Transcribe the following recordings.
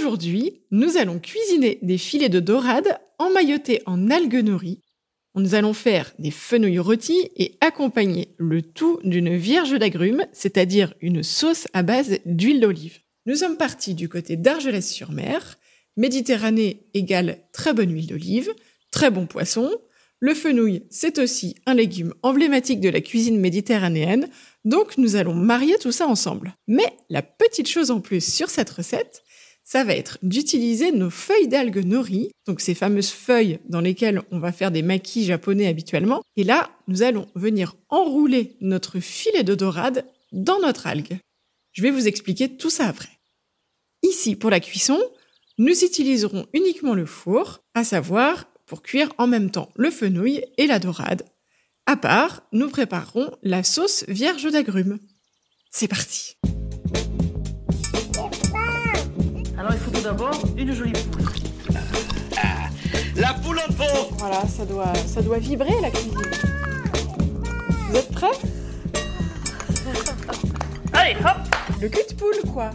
Aujourd'hui, nous allons cuisiner des filets de dorade emmaillotés en algues nori. Nous allons faire des fenouilles rôties et accompagner le tout d'une vierge d'agrumes, c'est-à-dire une sauce à base d'huile d'olive. Nous sommes partis du côté d'Argelès-sur-Mer. Méditerranée égale très bonne huile d'olive, très bon poisson. Le fenouil, c'est aussi un légume emblématique de la cuisine méditerranéenne, donc nous allons marier tout ça ensemble. Mais la petite chose en plus sur cette recette, ça va être d'utiliser nos feuilles d'algues nori, donc ces fameuses feuilles dans lesquelles on va faire des maquis japonais habituellement. Et là, nous allons venir enrouler notre filet de dorade dans notre algue. Je vais vous expliquer tout ça après. Ici, pour la cuisson, nous utiliserons uniquement le four, à savoir pour cuire en même temps le fenouil et la dorade. À part, nous préparerons la sauce vierge d'agrumes. C'est parti Alors il faut tout d'abord une jolie poule. La poule en pot Voilà, ça doit, ça doit vibrer la cuisine. Vous êtes prêts? Allez, hop Le cul de poule, quoi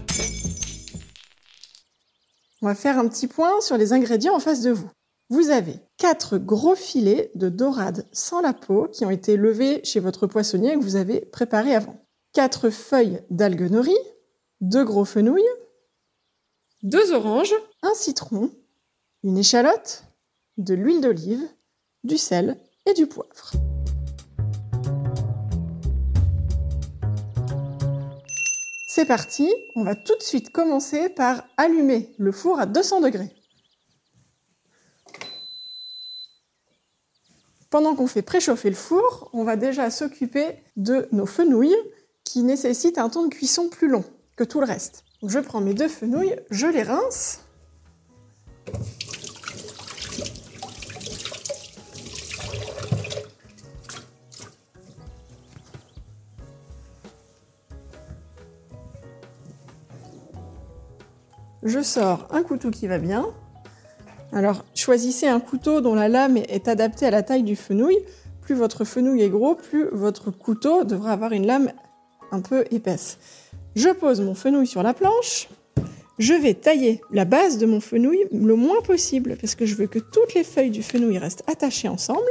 On va faire un petit point sur les ingrédients en face de vous. Vous avez quatre gros filets de dorade sans la peau qui ont été levés chez votre poissonnier que vous avez préparé avant. Quatre feuilles d'algues nori, deux gros fenouils, deux oranges, un citron, une échalote, de l'huile d'olive, du sel et du poivre. C'est parti, on va tout de suite commencer par allumer le four à 200 degrés. Pendant qu'on fait préchauffer le four, on va déjà s'occuper de nos fenouilles qui nécessitent un temps de cuisson plus long que tout le reste. Je prends mes deux fenouilles, je les rince. Je sors un couteau qui va bien. Alors choisissez un couteau dont la lame est adaptée à la taille du fenouil. Plus votre fenouil est gros, plus votre couteau devra avoir une lame un peu épaisse. Je pose mon fenouil sur la planche. Je vais tailler la base de mon fenouil le moins possible parce que je veux que toutes les feuilles du fenouil restent attachées ensemble.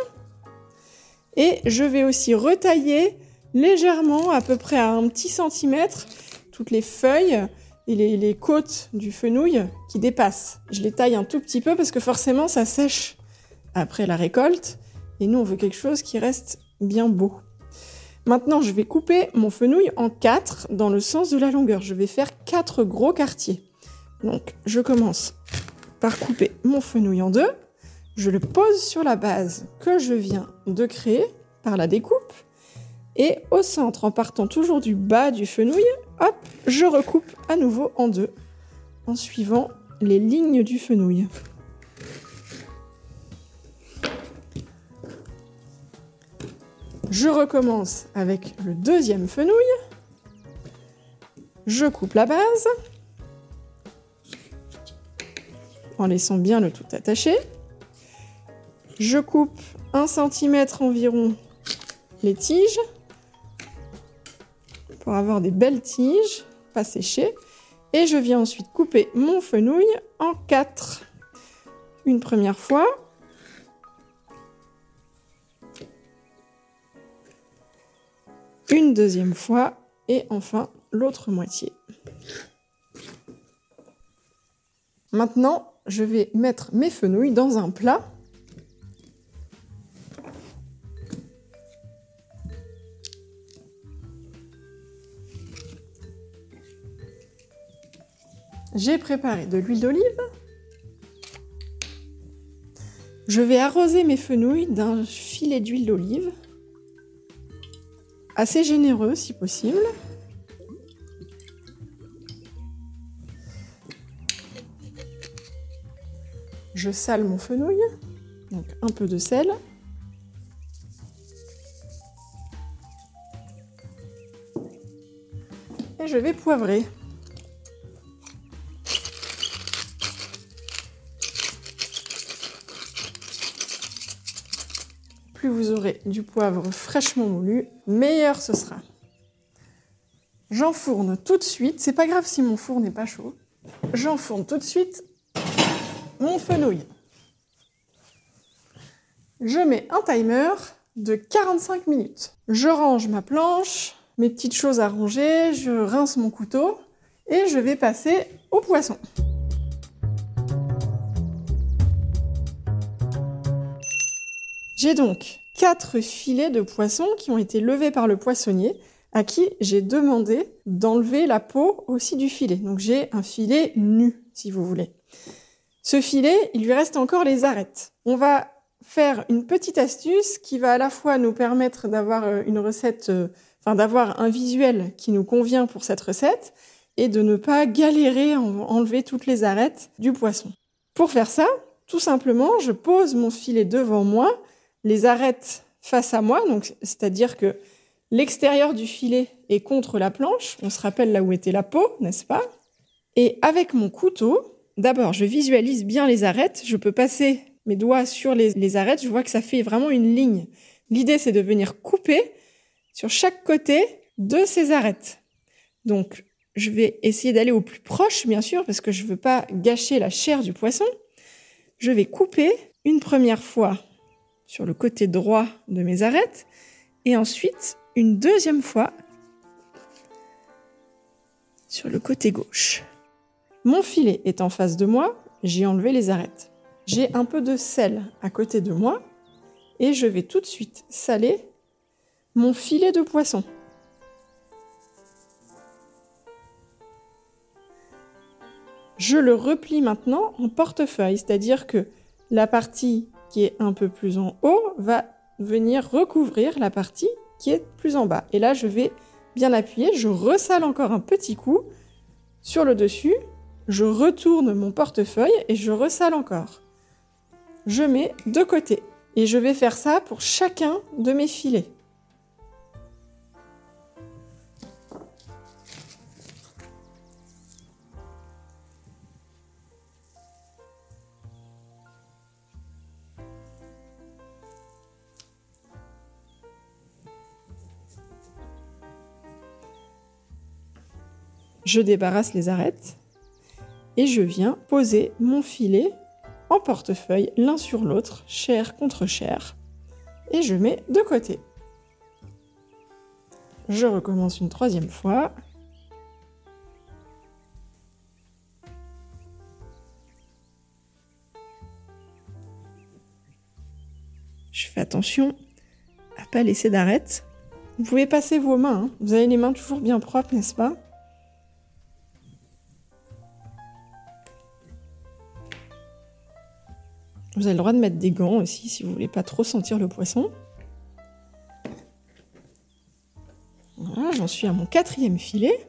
Et je vais aussi retailler légèrement, à peu près à un petit centimètre, toutes les feuilles et les, côtes du fenouil qui dépassent. Je les taille un tout petit peu parce que forcément ça sèche après la récolte et nous on veut quelque chose qui reste bien beau. Maintenant je vais couper mon fenouil en quatre dans le sens de la longueur. Je vais faire quatre gros quartiers. Donc je commence par couper mon fenouil en deux. Je le pose sur la base que je viens de créer par la découpe. Et au centre, en partant toujours du bas du fenouil, hop, je recoupe à nouveau en deux, en suivant les lignes du fenouil. Je recommence avec le deuxième fenouil. Je coupe la base, en laissant bien le tout attaché. Je coupe un centimètre environ les tiges pour avoir des belles tiges, pas séchées. Et je viens ensuite couper mon fenouil en quatre. Une première fois. Une deuxième fois. Et enfin l'autre moitié. Maintenant, je vais mettre mes fenouils dans un plat J'ai préparé de l'huile d'olive. Je vais arroser mes fenouilles d'un filet d'huile d'olive, assez généreux si possible. Je sale mon fenouil, donc un peu de sel. Et je vais poivrer. Vous aurez du poivre fraîchement moulu, meilleur ce sera. J'enfourne tout de suite. C'est pas grave si mon four n'est pas chaud. j'enfourne tout de suite mon fenouil. Je mets un timer de 45 minutes. Je range ma planche, mes petites choses à ranger, je rince mon couteau et je vais passer au poisson. J'ai donc quatre filets de poisson qui ont été levés par le poissonnier à qui j'ai demandé d'enlever la peau aussi du filet. Donc j'ai un filet nu, si vous voulez. Ce filet, il lui reste encore les arêtes. On va faire une petite astuce qui va à la fois nous permettre d'avoir euh, une recette, euh, enfin d'avoir un visuel qui nous convient pour cette recette et de ne pas galérer à enlever toutes les arêtes du poisson. Pour faire ça, tout simplement, je pose mon filet devant moi, les arêtes face à moi, donc c'est-à-dire que l'extérieur du filet est contre la planche. On se rappelle là où était la peau, n'est-ce pas? Et avec mon couteau, d'abord, je visualise bien les arêtes. Je peux passer mes doigts sur les, les arêtes. Je vois que ça fait vraiment une ligne. L'idée, c'est de venir couper sur chaque côté de ces arêtes. Donc, je vais essayer d'aller au plus proche, bien sûr, parce que je ne veux pas gâcher la chair du poisson. Je vais couper une première fois sur le côté droit de mes arêtes et ensuite une deuxième fois sur le côté gauche. Mon filet est en face de moi, j'ai enlevé les arêtes. J'ai un peu de sel à côté de moi et je vais tout de suite saler mon filet de poisson. Je le replie maintenant en portefeuille, c'est-à-dire que la partie est un peu plus en haut va venir recouvrir la partie qui est plus en bas. Et là, je vais bien appuyer, je ressale encore un petit coup sur le dessus, je retourne mon portefeuille et je ressale encore. Je mets de côté et je vais faire ça pour chacun de mes filets. Je débarrasse les arêtes et je viens poser mon filet en portefeuille l'un sur l'autre, chair contre chair, et je mets de côté. Je recommence une troisième fois. Je fais attention à pas laisser d'arête. Vous pouvez passer vos mains, hein. vous avez les mains toujours bien propres, n'est-ce pas? Vous avez le droit de mettre des gants aussi si vous voulez pas trop sentir le poisson. Voilà, j'en suis à mon quatrième filet.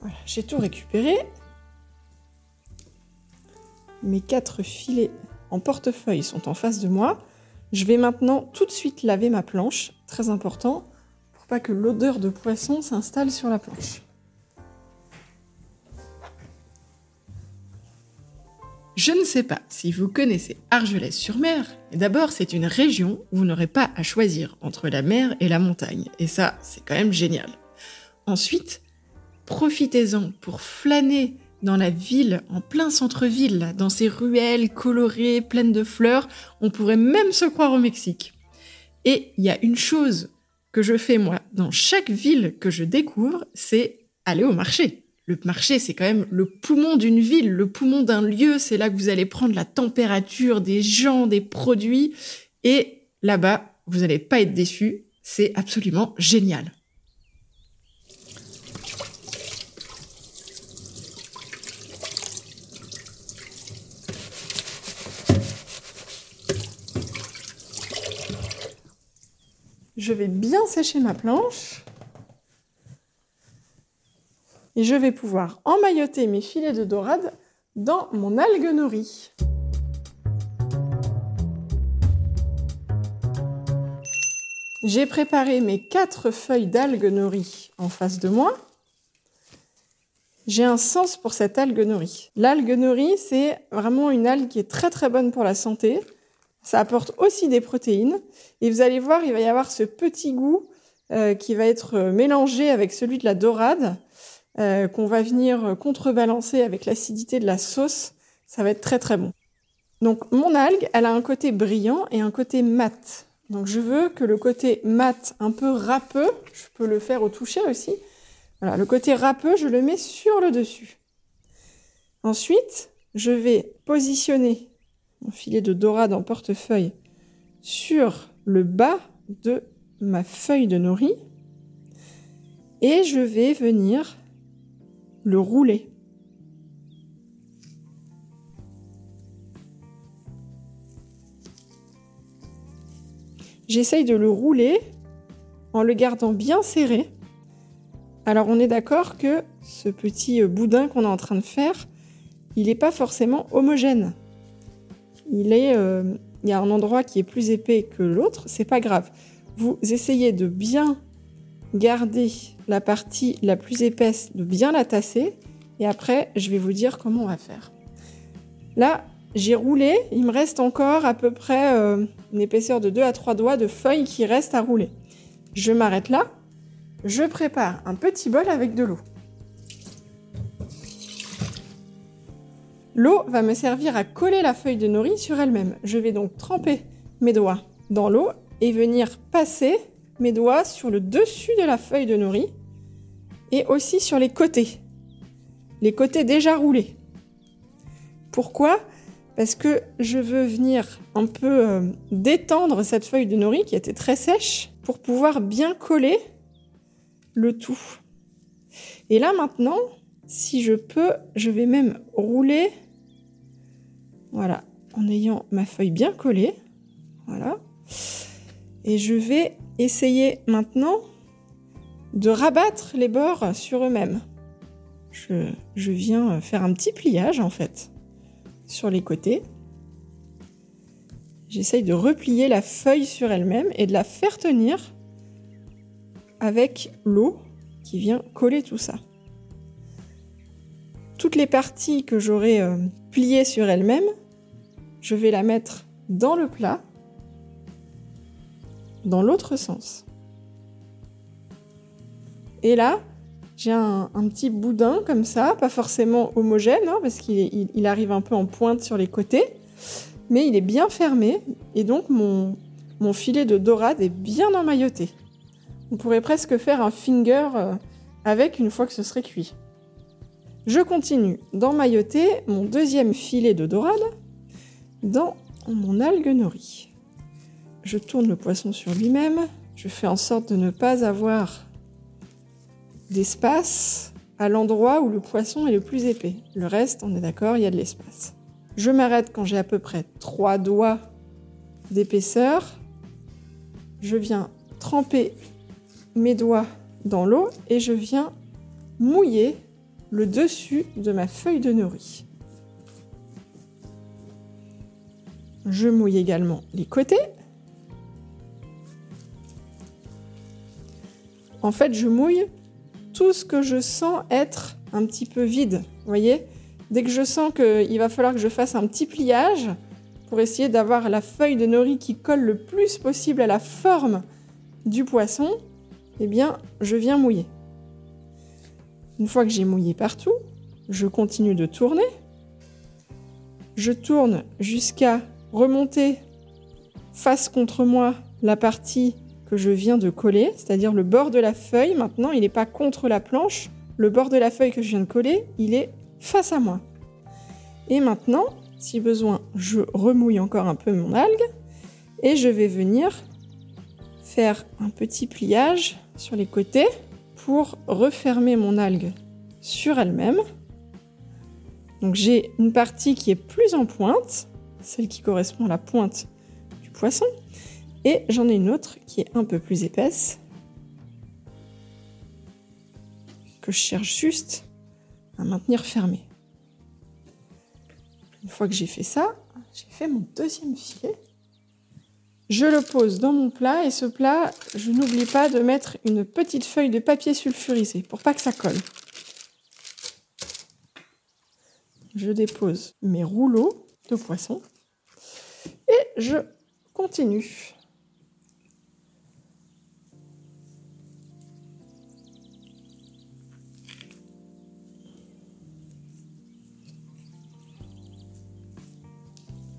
Voilà, j'ai tout récupéré. Mes quatre filets en portefeuille sont en face de moi. Je vais maintenant tout de suite laver ma planche, très important, que l'odeur de poisson s'installe sur la planche. Je ne sais pas si vous connaissez Argelès-sur-Mer. D'abord, c'est une région où vous n'aurez pas à choisir entre la mer et la montagne. Et ça, c'est quand même génial. Ensuite, profitez-en pour flâner dans la ville, en plein centre-ville, dans ces ruelles colorées, pleines de fleurs. On pourrait même se croire au Mexique. Et il y a une chose que je fais moi dans chaque ville que je découvre, c'est aller au marché. Le marché, c'est quand même le poumon d'une ville, le poumon d'un lieu. C'est là que vous allez prendre la température des gens, des produits. Et là-bas, vous n'allez pas être déçus. C'est absolument génial. Je vais bien sécher ma planche. Et je vais pouvoir emmailloter mes filets de dorade dans mon algue nori. J'ai préparé mes quatre feuilles d'algue nori en face de moi. J'ai un sens pour cette algue nori. L'algue nori, c'est vraiment une algue qui est très très bonne pour la santé. Ça apporte aussi des protéines. Et vous allez voir, il va y avoir ce petit goût euh, qui va être mélangé avec celui de la dorade, euh, qu'on va venir contrebalancer avec l'acidité de la sauce. Ça va être très très bon. Donc mon algue, elle a un côté brillant et un côté mat. Donc je veux que le côté mat, un peu râpeux, je peux le faire au toucher aussi. Voilà, le côté râpeux, je le mets sur le dessus. Ensuite, je vais positionner mon filet de dorade en portefeuille sur le bas de ma feuille de nori et je vais venir le rouler. J'essaye de le rouler en le gardant bien serré. Alors on est d'accord que ce petit boudin qu'on est en train de faire, il n'est pas forcément homogène. Euh, il y a un endroit qui est plus épais que l'autre, c'est pas grave. Vous essayez de bien garder la partie la plus épaisse, de bien la tasser, et après je vais vous dire comment on va faire. Là, j'ai roulé, il me reste encore à peu près euh, une épaisseur de 2 à 3 doigts de feuilles qui restent à rouler. Je m'arrête là, je prépare un petit bol avec de l'eau. L'eau va me servir à coller la feuille de nori sur elle-même. Je vais donc tremper mes doigts dans l'eau et venir passer mes doigts sur le dessus de la feuille de nori et aussi sur les côtés. Les côtés déjà roulés. Pourquoi? Parce que je veux venir un peu euh, détendre cette feuille de nori qui était très sèche pour pouvoir bien coller le tout. Et là maintenant, si je peux, je vais même rouler, voilà, en ayant ma feuille bien collée, voilà. Et je vais essayer maintenant de rabattre les bords sur eux-mêmes. Je, viens faire un petit pliage en fait sur les côtés. J'essaye de replier la feuille sur elle-même et de la faire tenir avec l'eau qui vient coller tout ça toutes les parties que j'aurai euh, pliées sur elles-mêmes, je vais la mettre dans le plat, dans l'autre sens. Et là, j'ai un, petit boudin comme ça, pas forcément homogène, hein, parce qu'il arrive un peu en pointe sur les côtés, mais il est bien fermé, et donc mon, mon filet de dorade est bien emmailloté. On pourrait presque faire un finger euh, avec une fois que ce serait cuit. Je continue d'emmailloter mon deuxième filet de dorade dans mon algue nori. Je tourne le poisson sur lui-même. Je fais en sorte de ne pas avoir d'espace à l'endroit où le poisson est le plus épais. Le reste, on est d'accord, il y a de l'espace. Je m'arrête quand j'ai à peu près trois doigts d'épaisseur. Je viens tremper mes doigts dans l'eau et je viens mouiller le dessus de ma feuille de nori. Je mouille également les côtés. En fait, je mouille tout ce que je sens être un petit peu vide. Vous voyez Dès que je sens qu'il va falloir que je fasse un petit pliage pour essayer d'avoir la feuille de nori qui colle le plus possible à la forme du poisson, eh bien, je viens mouiller. Une fois que j'ai mouillé partout, je continue de tourner. Je tourne jusqu'à remonter face contre moi la partie que je viens de coller, c'est-à-dire le bord de la feuille. Maintenant, il n'est pas contre la planche. Le bord de la feuille que je viens de coller, il est face à moi. Et maintenant, si besoin, je remouille encore un peu mon algue et je vais venir faire un petit pliage sur les côtés pour refermer mon algue sur elle-même. Donc j'ai une partie qui est plus en pointe, celle qui correspond à la pointe du poisson, et j'en ai une autre qui est un peu plus épaisse, que je cherche juste à maintenir fermée. Une fois que j'ai fait ça, j'ai fait mon deuxième filet. Je le pose dans mon plat et ce plat, je n'oublie pas de mettre une petite feuille de papier sulfurisé pour pas que ça colle. Je dépose mes rouleaux de poisson et je continue.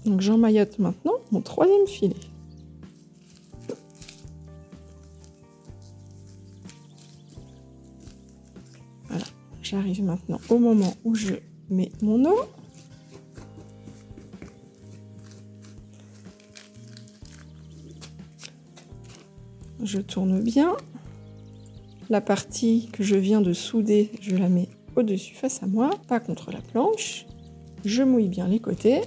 Donc j'emmaillote maintenant mon troisième filet. J'arrive maintenant au moment où je mets mon eau. Je tourne bien. La partie que je viens de souder, je la mets au-dessus face à moi, pas contre la planche. Je mouille bien les côtés.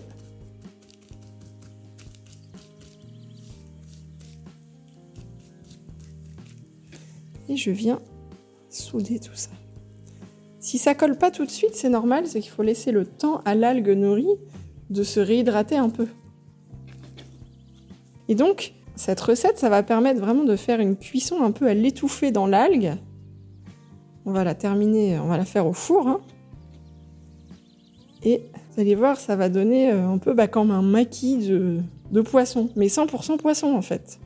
Et je viens souder tout ça. Si ça colle pas tout de suite, c'est normal, c'est qu'il faut laisser le temps à l'algue nourrie de se réhydrater un peu. Et donc, cette recette, ça va permettre vraiment de faire une cuisson un peu à l'étouffer dans l'algue. On va la terminer, on va la faire au four. hein. Et vous allez voir, ça va donner euh, un peu bah, comme un maquis de, de poisson, mais 100% poisson en fait.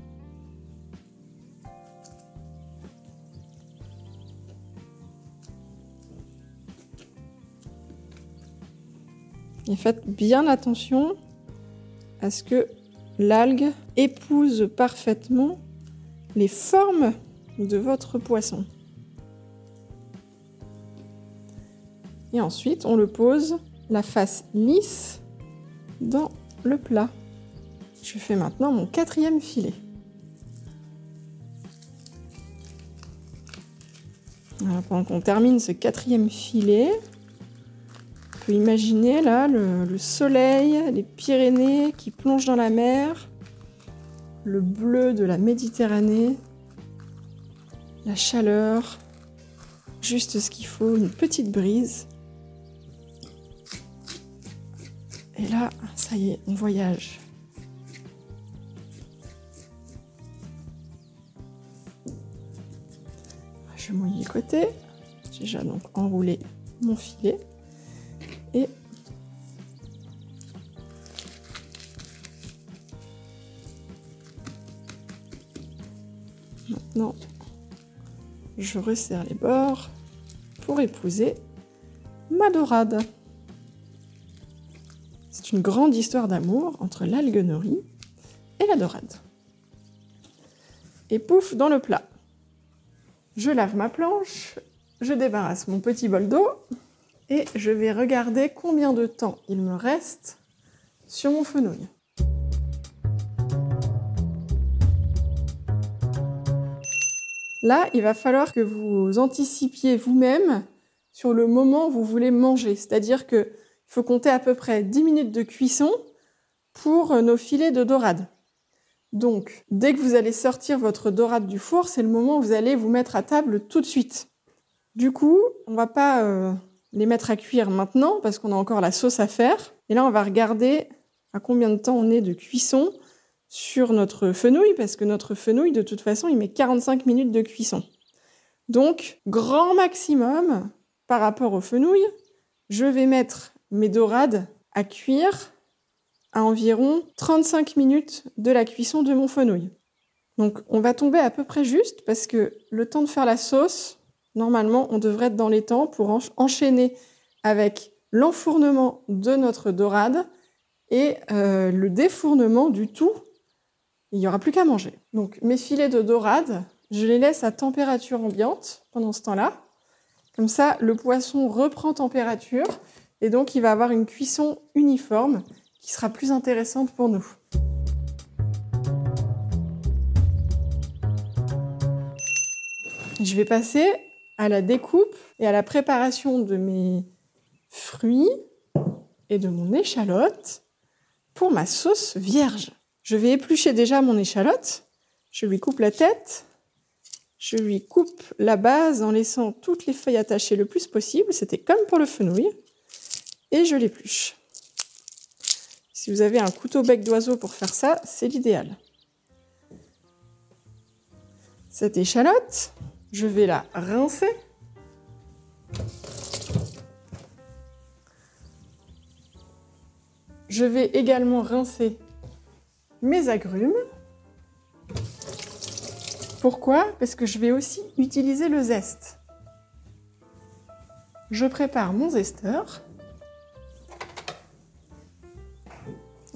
Et faites bien attention à ce que l'algue épouse parfaitement les formes de votre poisson. Et ensuite, on le pose la face lisse dans le plat. Je fais maintenant mon quatrième filet. Pendant qu'on termine ce quatrième filet, peut imaginer là le, le soleil, les Pyrénées qui plongent dans la mer, le bleu de la Méditerranée, la chaleur, juste ce qu'il faut, une petite brise. Et là, ça y est, on voyage. Je mouille les côtés. J'ai déjà donc enroulé mon filet. Je resserre les bords pour épouser ma dorade. C'est une grande histoire d'amour entre l'algue nourrie et la dorade. Et pouf, dans le plat. Je lave ma planche, je débarrasse mon petit bol d'eau et je vais regarder combien de temps il me reste sur mon fenouil. Là, il va falloir que vous anticipiez vous-même sur le moment où vous voulez manger. C'est-à-dire qu'il faut compter à peu près 10 minutes de cuisson pour nos filets de dorade. Donc, dès que vous allez sortir votre dorade du four, c'est le moment où vous allez vous mettre à table tout de suite. Du coup, on va pas euh, les mettre à cuire maintenant parce qu'on a encore la sauce à faire. Et là, on va regarder à combien de temps on est de cuisson sur notre fenouil parce que notre fenouil, de toute façon, il met 45 minutes de cuisson. Donc, grand maximum par rapport au fenouil, je vais mettre mes dorades à cuire à environ 35 minutes de la cuisson de mon fenouil. Donc on va tomber à peu près juste parce que le temps de faire la sauce, normalement on devrait être dans les temps pour en- enchaîner avec l'enfournement de notre dorade et euh, le défournement du tout. Il n'y aura plus qu'à manger. Donc mes filets de dorade, je les laisse à température ambiante pendant ce temps-là. Comme ça, le poisson reprend température et donc il va avoir une cuisson uniforme qui sera plus intéressante pour nous. Je vais passer à la découpe et à la préparation de mes fruits et de mon échalote pour ma sauce vierge. Je vais éplucher déjà mon échalote. Je lui coupe la tête. Je lui coupe la base en laissant toutes les feuilles attachées le plus possible. C'était comme pour le fenouil. Et je l'épluche. Si vous avez un couteau bec d'oiseau pour faire ça, c'est l'idéal. Cette échalote, je vais la rincer. Je vais également rincer mes agrumes. Pourquoi? Parce que je vais aussi utiliser le zeste. Je prépare mon zesteur.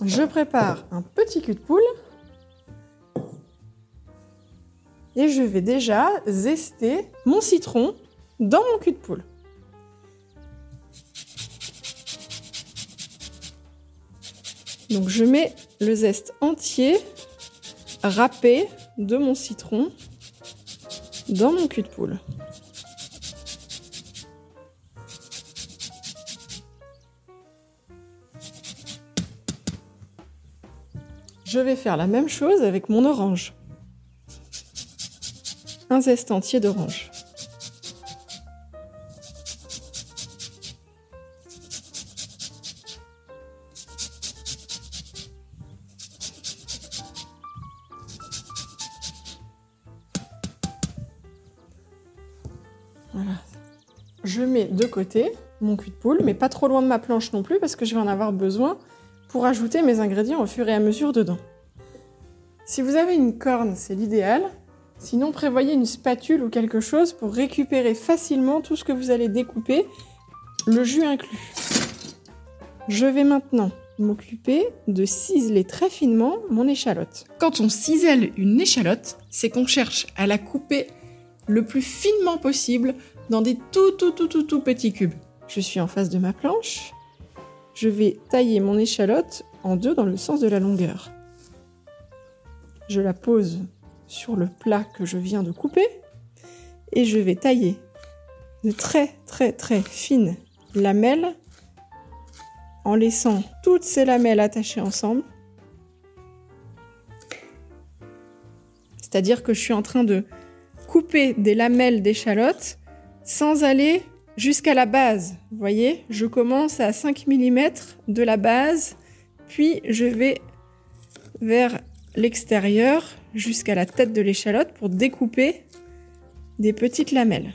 Je prépare un petit cul de poule. Et je vais déjà zester mon citron dans mon cul de poule. Donc je mets le zeste entier râpé de mon citron dans mon cul de poule. Je vais faire la même chose avec mon orange. Un zeste entier d'orange. Mon cul de poule, mais pas trop loin de ma planche non plus parce que je vais en avoir besoin pour ajouter mes ingrédients au fur et à mesure dedans. Si vous avez une corne, c'est l'idéal. Sinon, prévoyez une spatule ou quelque chose pour récupérer facilement tout ce que vous allez découper, le jus inclus. Je vais maintenant m'occuper de ciseler très finement mon échalote. Quand on cisèle une échalote, c'est qu'on cherche à la couper le plus finement possible dans des tout tout tout tout tout petits cubes. Je suis en face de ma planche. Je vais tailler mon échalote en deux dans le sens de la longueur. Je la pose sur le plat que je viens de couper et je vais tailler de très très très fines lamelles en laissant toutes ces lamelles attachées ensemble. C'est-à-dire que je suis en train de couper des lamelles d'échalote sans aller jusqu'à la base. Vous voyez, je commence à 5 mm de la base, puis je vais vers l'extérieur jusqu'à la tête de l'échalote pour découper des petites lamelles.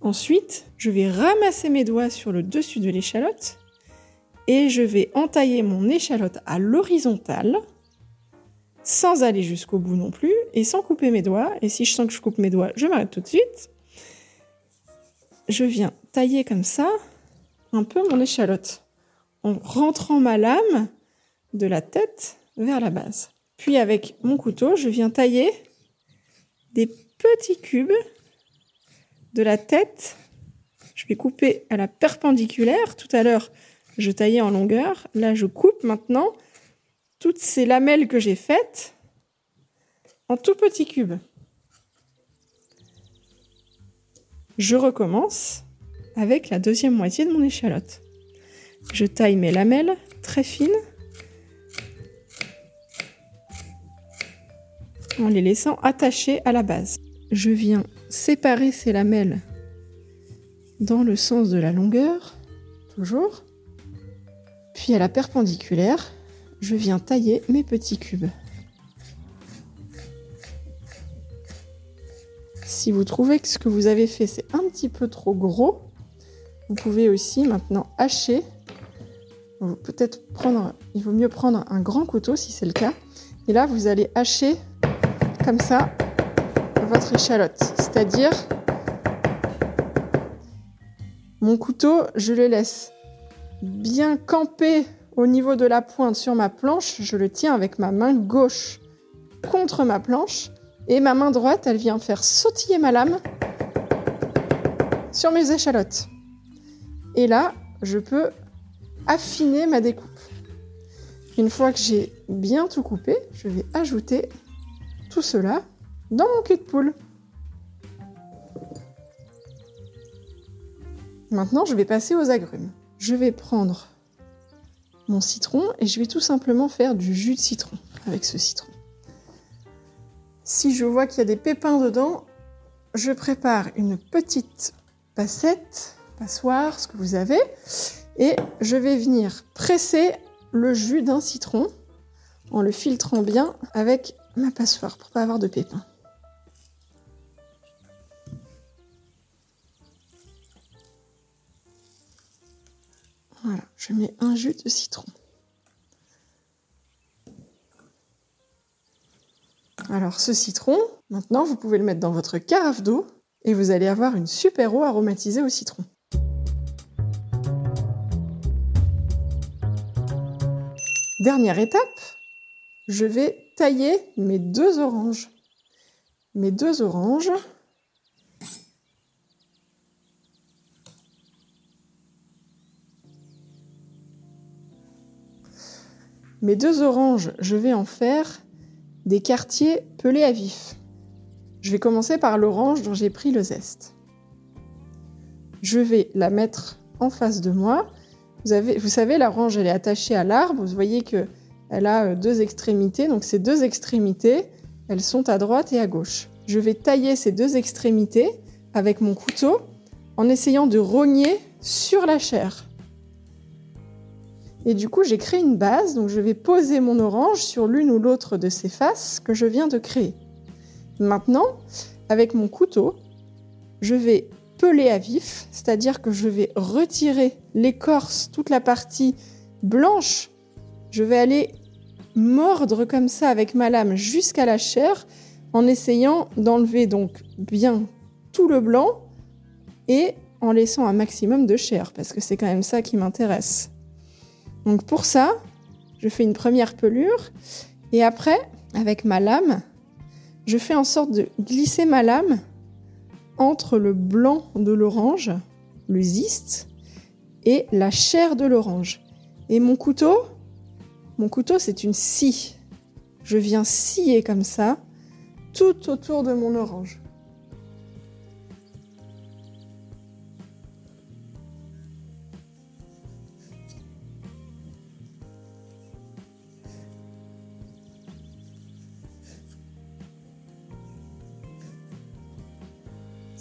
Ensuite, je vais ramasser mes doigts sur le dessus de l'échalote et je vais entailler mon échalote à l'horizontale sans aller jusqu'au bout non plus et sans couper mes doigts. Et si je sens que je coupe mes doigts, je m'arrête tout de suite. Je viens tailler comme ça un peu mon échalote en rentrant ma lame de la tête vers la base. Puis avec mon couteau, je viens tailler des petits cubes de la tête. Je vais couper à la perpendiculaire. Tout à l'heure, je taillais en longueur. Là, je coupe maintenant toutes ces lamelles que j'ai faites en tout petits cubes. Je recommence avec la deuxième moitié de mon échalote. Je taille mes lamelles très fines en les laissant attachées à la base. Je viens séparer ces lamelles dans le sens de la longueur, toujours. Puis à la perpendiculaire, je viens tailler mes petits cubes. Si vous trouvez que ce que vous avez fait c'est un petit peu trop gros, vous pouvez aussi maintenant hacher. Peut-être prendre, il vaut mieux prendre un grand couteau si c'est le cas. Et là, vous allez hacher comme ça votre échalote. C'est-à-dire, mon couteau, je le laisse bien camper au niveau de la pointe sur ma planche. Je le tiens avec ma main gauche contre ma planche. Et ma main droite, elle vient faire sautiller ma lame sur mes échalotes. Et là, je peux affiner ma découpe. Une fois que j'ai bien tout coupé, je vais ajouter tout cela dans mon cul de poule. Maintenant, je vais passer aux agrumes. Je vais prendre mon citron et je vais tout simplement faire du jus de citron avec ce citron. Si je vois qu'il y a des pépins dedans, je prépare une petite passette, passoire, ce que vous avez, et je vais venir presser le jus d'un citron en le filtrant bien avec ma passoire pour pas avoir de pépins. Voilà, je mets un jus de citron. Alors ce citron, maintenant vous pouvez le mettre dans votre carafe d'eau et vous allez avoir une super eau aromatisée au citron. Dernière étape, je vais tailler mes deux oranges. Mes deux oranges. Mes deux oranges, je vais en faire des quartiers pelés à vif. Je vais commencer par l'orange dont j'ai pris le zeste. Je vais la mettre en face de moi. Vous, avez, vous savez, l'orange, elle est attachée à l'arbre. Vous voyez que elle a euh, deux extrémités. Donc ces deux extrémités, elles sont à droite et à gauche. Je vais tailler ces deux extrémités avec mon couteau en essayant de rogner sur la chair. Et du coup, j'ai créé une base, donc je vais poser mon orange sur l'une ou l'autre de ces faces que je viens de créer. Maintenant, avec mon couteau, je vais peler à vif, c'est-à-dire que je vais retirer l'écorce, toute la partie blanche. Je vais aller mordre comme ça avec ma lame jusqu'à la chair en essayant d'enlever donc bien tout le blanc et en laissant un maximum de chair parce que c'est quand même ça qui m'intéresse. Donc pour ça, je fais une première pelure et après, avec ma lame, je fais en sorte de glisser ma lame entre le blanc de l'orange, le ziste, et la chair de l'orange. Et mon couteau, mon couteau, c'est une scie. Je viens scier comme ça tout autour de mon orange.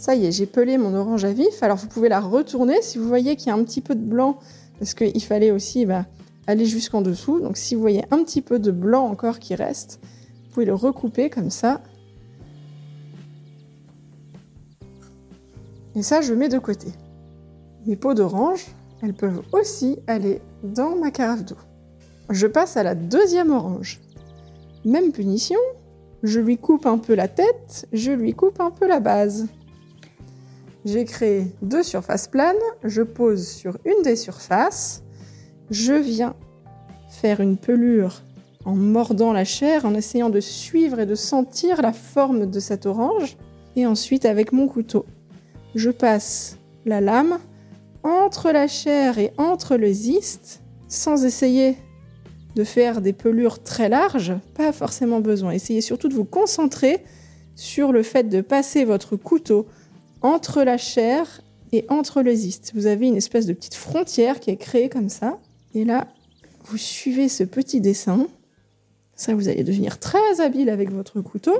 Ça y est, j'ai pelé mon orange à vif. Alors vous pouvez la retourner si vous voyez qu'il y a un petit peu de blanc, parce qu'il fallait aussi bah, aller jusqu'en dessous. Donc si vous voyez un petit peu de blanc encore qui reste, vous pouvez le recouper comme ça. Et ça, je mets de côté. Mes peaux d'orange, elles peuvent aussi aller dans ma carafe d'eau. Je passe à la deuxième orange. Même punition, je lui coupe un peu la tête, je lui coupe un peu la base. J'ai créé deux surfaces planes, je pose sur une des surfaces, je viens faire une pelure en mordant la chair, en essayant de suivre et de sentir la forme de cette orange. Et ensuite, avec mon couteau, je passe la lame entre la chair et entre le ziste, sans essayer de faire des pelures très larges, pas forcément besoin. Essayez surtout de vous concentrer sur le fait de passer votre couteau entre la chair et entre le ziste. Vous avez une espèce de petite frontière qui est créée comme ça. Et là, vous suivez ce petit dessin. Ça, vous allez devenir très habile avec votre couteau.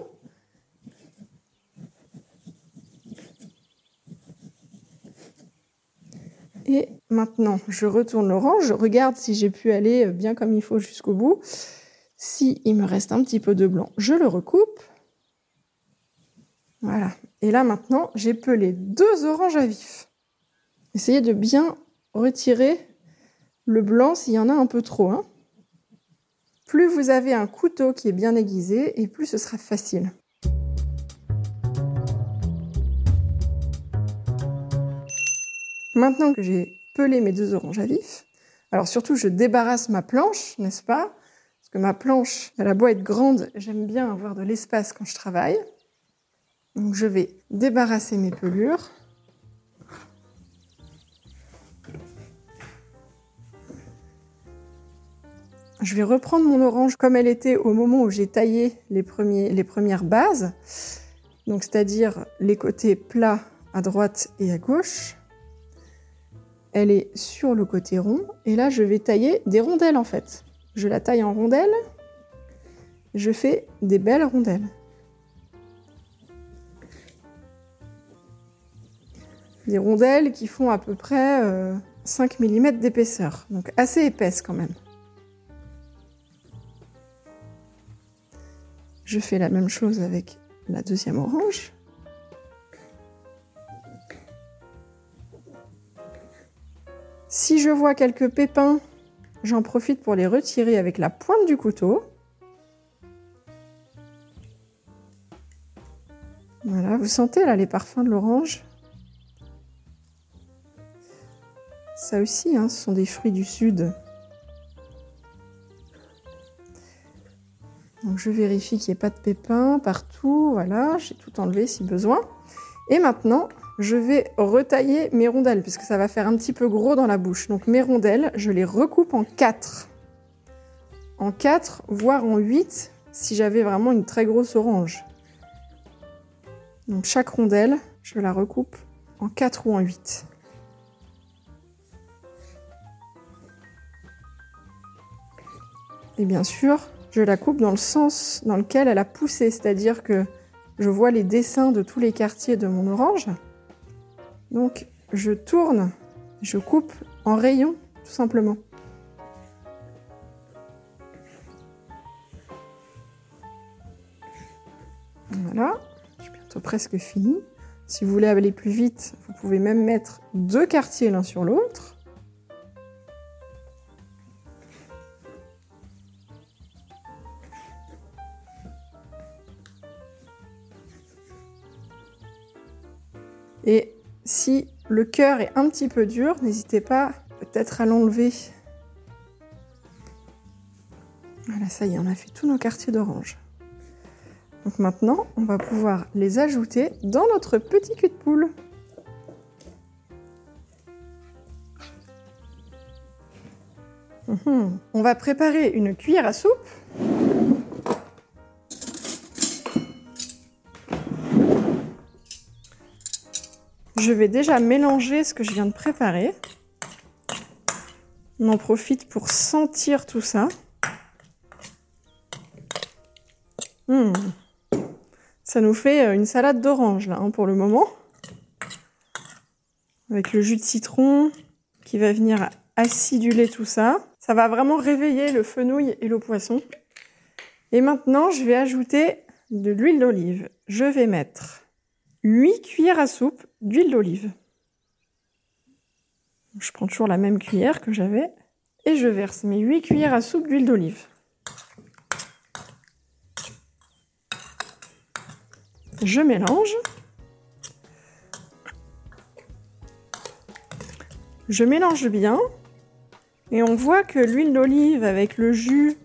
Et maintenant, je retourne l'orange, je regarde si j'ai pu aller bien comme il faut jusqu'au bout. Si il me reste un petit peu de blanc, je le recoupe. Voilà. Et là maintenant, j'ai pelé deux oranges à vif. Essayez de bien retirer le blanc s'il y en a un peu trop. Hein. Plus vous avez un couteau qui est bien aiguisé, et plus ce sera facile. Maintenant que j'ai pelé mes deux oranges à vif, alors surtout je débarrasse ma planche, n'est-ce pas? Parce que ma planche, elle a beau être grande, j'aime bien avoir de l'espace quand je travaille. Je vais débarrasser mes pelures. Je vais reprendre mon orange comme elle était au moment où j'ai taillé les premières bases, donc c'est-à-dire les côtés plats à droite et à gauche. Elle est sur le côté rond et là je vais tailler des rondelles en fait. Je la taille en rondelles, je fais des belles rondelles. Des rondelles qui font à peu près 5 euh, mm d'épaisseur, donc assez épaisse quand même. Je fais la même chose avec la deuxième orange. Si je vois quelques pépins, j'en profite pour les retirer avec la pointe du couteau. Voilà, vous sentez là les parfums de l'orange? Ça aussi, hein, ce sont des fruits du sud. Donc je vérifie qu'il n'y ait pas de pépins partout. Voilà, j'ai tout enlevé si besoin. Et maintenant, je vais retailler mes rondelles, puisque ça va faire un petit peu gros dans la bouche. Donc mes rondelles, je les recoupe en 4. En 4, voire en 8, si j'avais vraiment une très grosse orange. Donc chaque rondelle, je la recoupe en 4 ou en 8. Et bien sûr, je la coupe dans le sens dans lequel elle a poussé, c'est-à-dire que je vois les dessins de tous les quartiers de mon orange. Donc je tourne, je coupe en rayon, tout simplement. Voilà, je suis bientôt presque fini. Si vous voulez aller plus vite, vous pouvez même mettre deux quartiers l'un sur l'autre. Et si le cœur est un petit peu dur, n'hésitez pas peut-être à l'enlever. Voilà, ça y est, on a fait tous nos quartiers d'orange. Donc maintenant, on va pouvoir les ajouter dans notre petit cul de poule. Mhm. On va préparer une cuillère à soupe. Je vais déjà mélanger ce que je viens de préparer. On en profite pour sentir tout ça. Hmm. Ça nous fait euh, une salade d'orange là hein, pour le moment. Avec le jus de citron qui va venir aciduler tout ça. Ça va vraiment réveiller le fenouil et le poisson. Et maintenant, je vais ajouter de l'huile d'olive. Je vais mettre 8 cuillères à soupe d'huile d'olive. Je prends toujours la même cuillère que j'avais et je verse mes 8 cuillères à soupe d'huile d'olive. Je mélange. Je mélange bien. Et on voit que l'huile d'olive avec le jus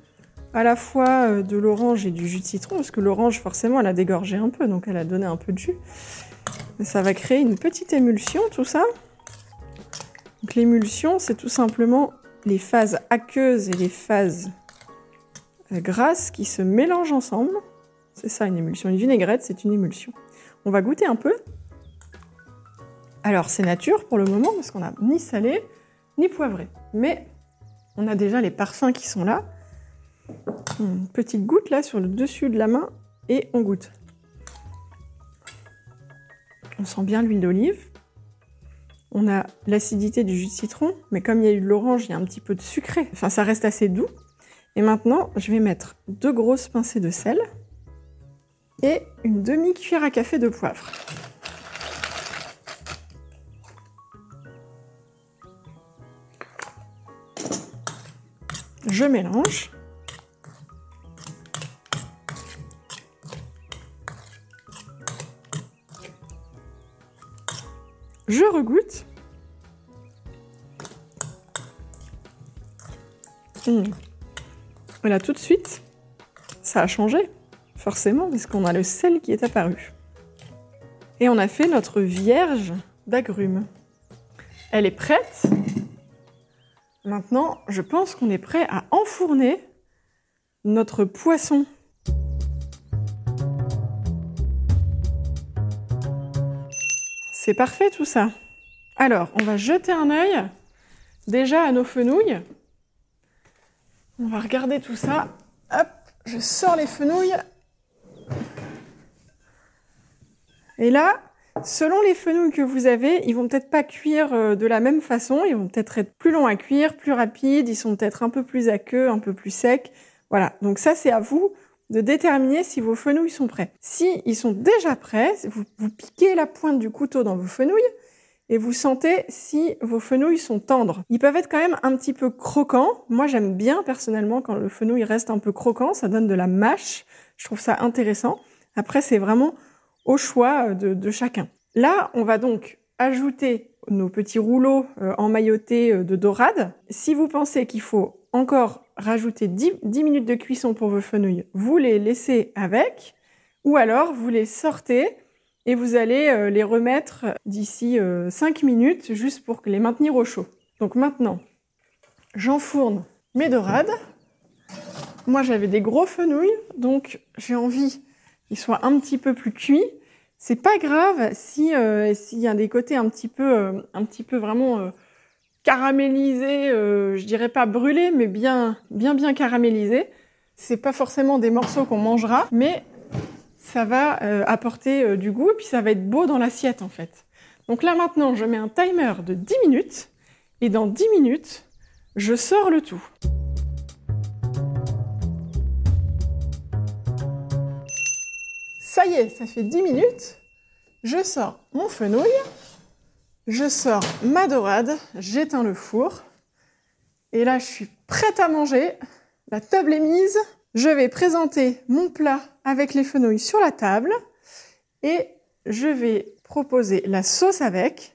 à la fois euh, de l'orange et du jus de citron, parce que l'orange forcément elle a dégorgé un peu, donc elle a donné un peu de jus. ça va créer une petite émulsion tout ça. Donc l'émulsion c'est tout simplement les phases aqueuses et les phases euh, grasses qui se mélangent ensemble. C'est ça une émulsion. Une vinaigrette, c'est une émulsion. On va goûter un peu. Alors, c'est nature pour le moment, parce qu'on n'a ni salé, ni poivré. Mais on a déjà les parfums qui sont là. Une petite goutte là sur le dessus de la main et on goûte. On sent bien l'huile d'olive. On a l'acidité du jus de citron, mais comme il y a eu de l'orange, il y a un petit peu de sucré. Enfin, ça reste assez doux. Et maintenant, je vais mettre deux grosses pincées de sel et une demi-cuillère à café de poivre. Je mélange. Je regoute. Mmh. Et là, tout de suite, ça a changé. Forcément, parce qu'on a le sel qui est apparu. Et on a fait notre vierge d'agrumes. Elle est prête. Maintenant, je pense qu'on est prêt à enfourner notre poisson. C'est parfait tout ça. Alors, on va jeter un œil déjà à nos fenouilles. On va regarder tout ça. Hop, je sors les fenouilles. Et là, selon les fenouils que vous avez, ils vont peut-être pas cuire euh, de la même façon, ils vont peut-être être plus longs à cuire, plus rapides, ils sont peut-être un peu plus aqueux, un peu plus secs. Voilà, donc ça c'est à vous de déterminer si vos fenouils sont prêts. Si ils sont déjà prêts, vous, piquez la pointe du couteau dans vos fenouils et vous sentez si vos fenouils sont tendres. Ils peuvent être quand même un petit peu croquants. Moi j'aime bien personnellement quand le fenouil reste un peu croquant, ça donne de la mâche. Je trouve ça intéressant. Après c'est vraiment au choix de, de chacun. Là, on va donc ajouter nos petits rouleaux euh, emmaillotés euh, de dorade. Si vous pensez qu'il faut encore rajouter 10, 10 minutes de cuisson pour vos fenouilles, vous les laissez avec, ou alors vous les sortez et vous allez euh, les remettre d'ici 5 minutes juste pour les maintenir au chaud. Donc maintenant, j'enfourne mes dorades. Moi j'avais des gros fenouils, donc j'ai envie qu'ils soient un petit peu plus cuits. C'est pas grave si euh, s'il y a des côtés un petit peu euh, un petit peu vraiment euh, caramélisés, euh, je dirais pas brûlés, mais bien bien bien caramélisés. C'est pas forcément des morceaux qu'on mangera, mais ça va euh, apporter euh, du goût et puis ça va être beau dans l'assiette en fait. Donc là maintenant, je mets un timer de 10 minutes et dans 10 minutes, je sors le tout. Ça y est, ça fait 10 minutes. Je sors mon fenouil, je sors ma dorade, j'éteins le four. Et là, je suis prête à manger. La table est mise. Je vais présenter mon plat avec les fenouils sur la table. Et je vais proposer la sauce avec.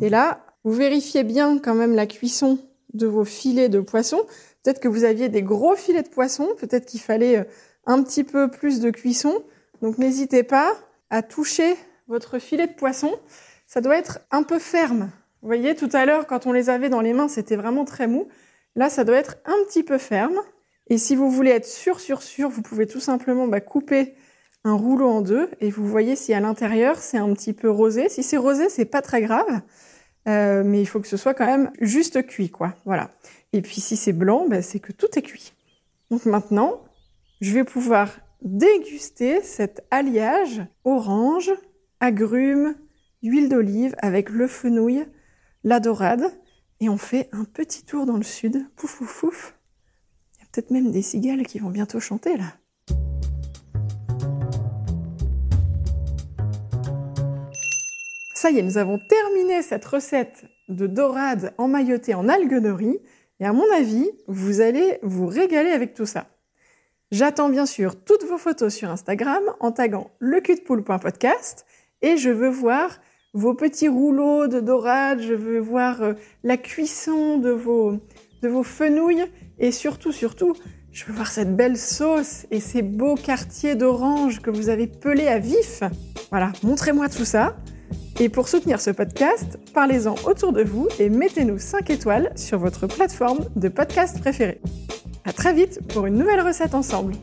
Et là, vous vérifiez bien quand même la cuisson de vos filets de poisson. Peut-être que vous aviez des gros filets de poisson. Peut-être qu'il fallait euh, un petit peu plus de cuisson. Donc n'hésitez pas à toucher votre filet de poisson. Ça doit être un peu ferme. Vous voyez, tout à l'heure, quand on les avait dans les mains, c'était vraiment très mou. Là, ça doit être un petit peu ferme. Et si vous voulez être sûr, sûr, sûr, vous pouvez tout simplement bah, couper un rouleau en deux et vous voyez si à l'intérieur c'est un petit peu rosé. Si c'est rosé, c'est pas très grave, euh, mais il faut que ce soit quand même juste cuit, quoi. Voilà. Et puis si c'est blanc, bah, c'est que tout est cuit. Donc maintenant, je vais pouvoir déguster cet alliage orange, agrumes, huile d'olive avec le fenouil, la dorade. Et on fait un petit tour dans le sud. Pouf, pouf, pouf. Il y a peut-être même des cigales qui vont bientôt chanter là. Ça y est, nous avons terminé cette recette de dorade emmaillotée en algues de riz. Et à mon avis, vous allez vous régaler avec tout ça. J'attends bien sûr toutes vos photos sur Instagram en taguant lecutpoule.podcast et je veux voir vos petits rouleaux de dorade, je veux voir euh, la cuisson de vos, de vos fenouilles et surtout, surtout, je veux voir cette belle sauce et ces beaux quartiers d'orange que vous avez pelés à vif. Voilà, montrez-moi tout ça. Et pour soutenir ce podcast, parlez-en autour de vous et mettez-nous 5 étoiles sur votre plateforme de podcast préférée. À très vite pour une nouvelle recette ensemble.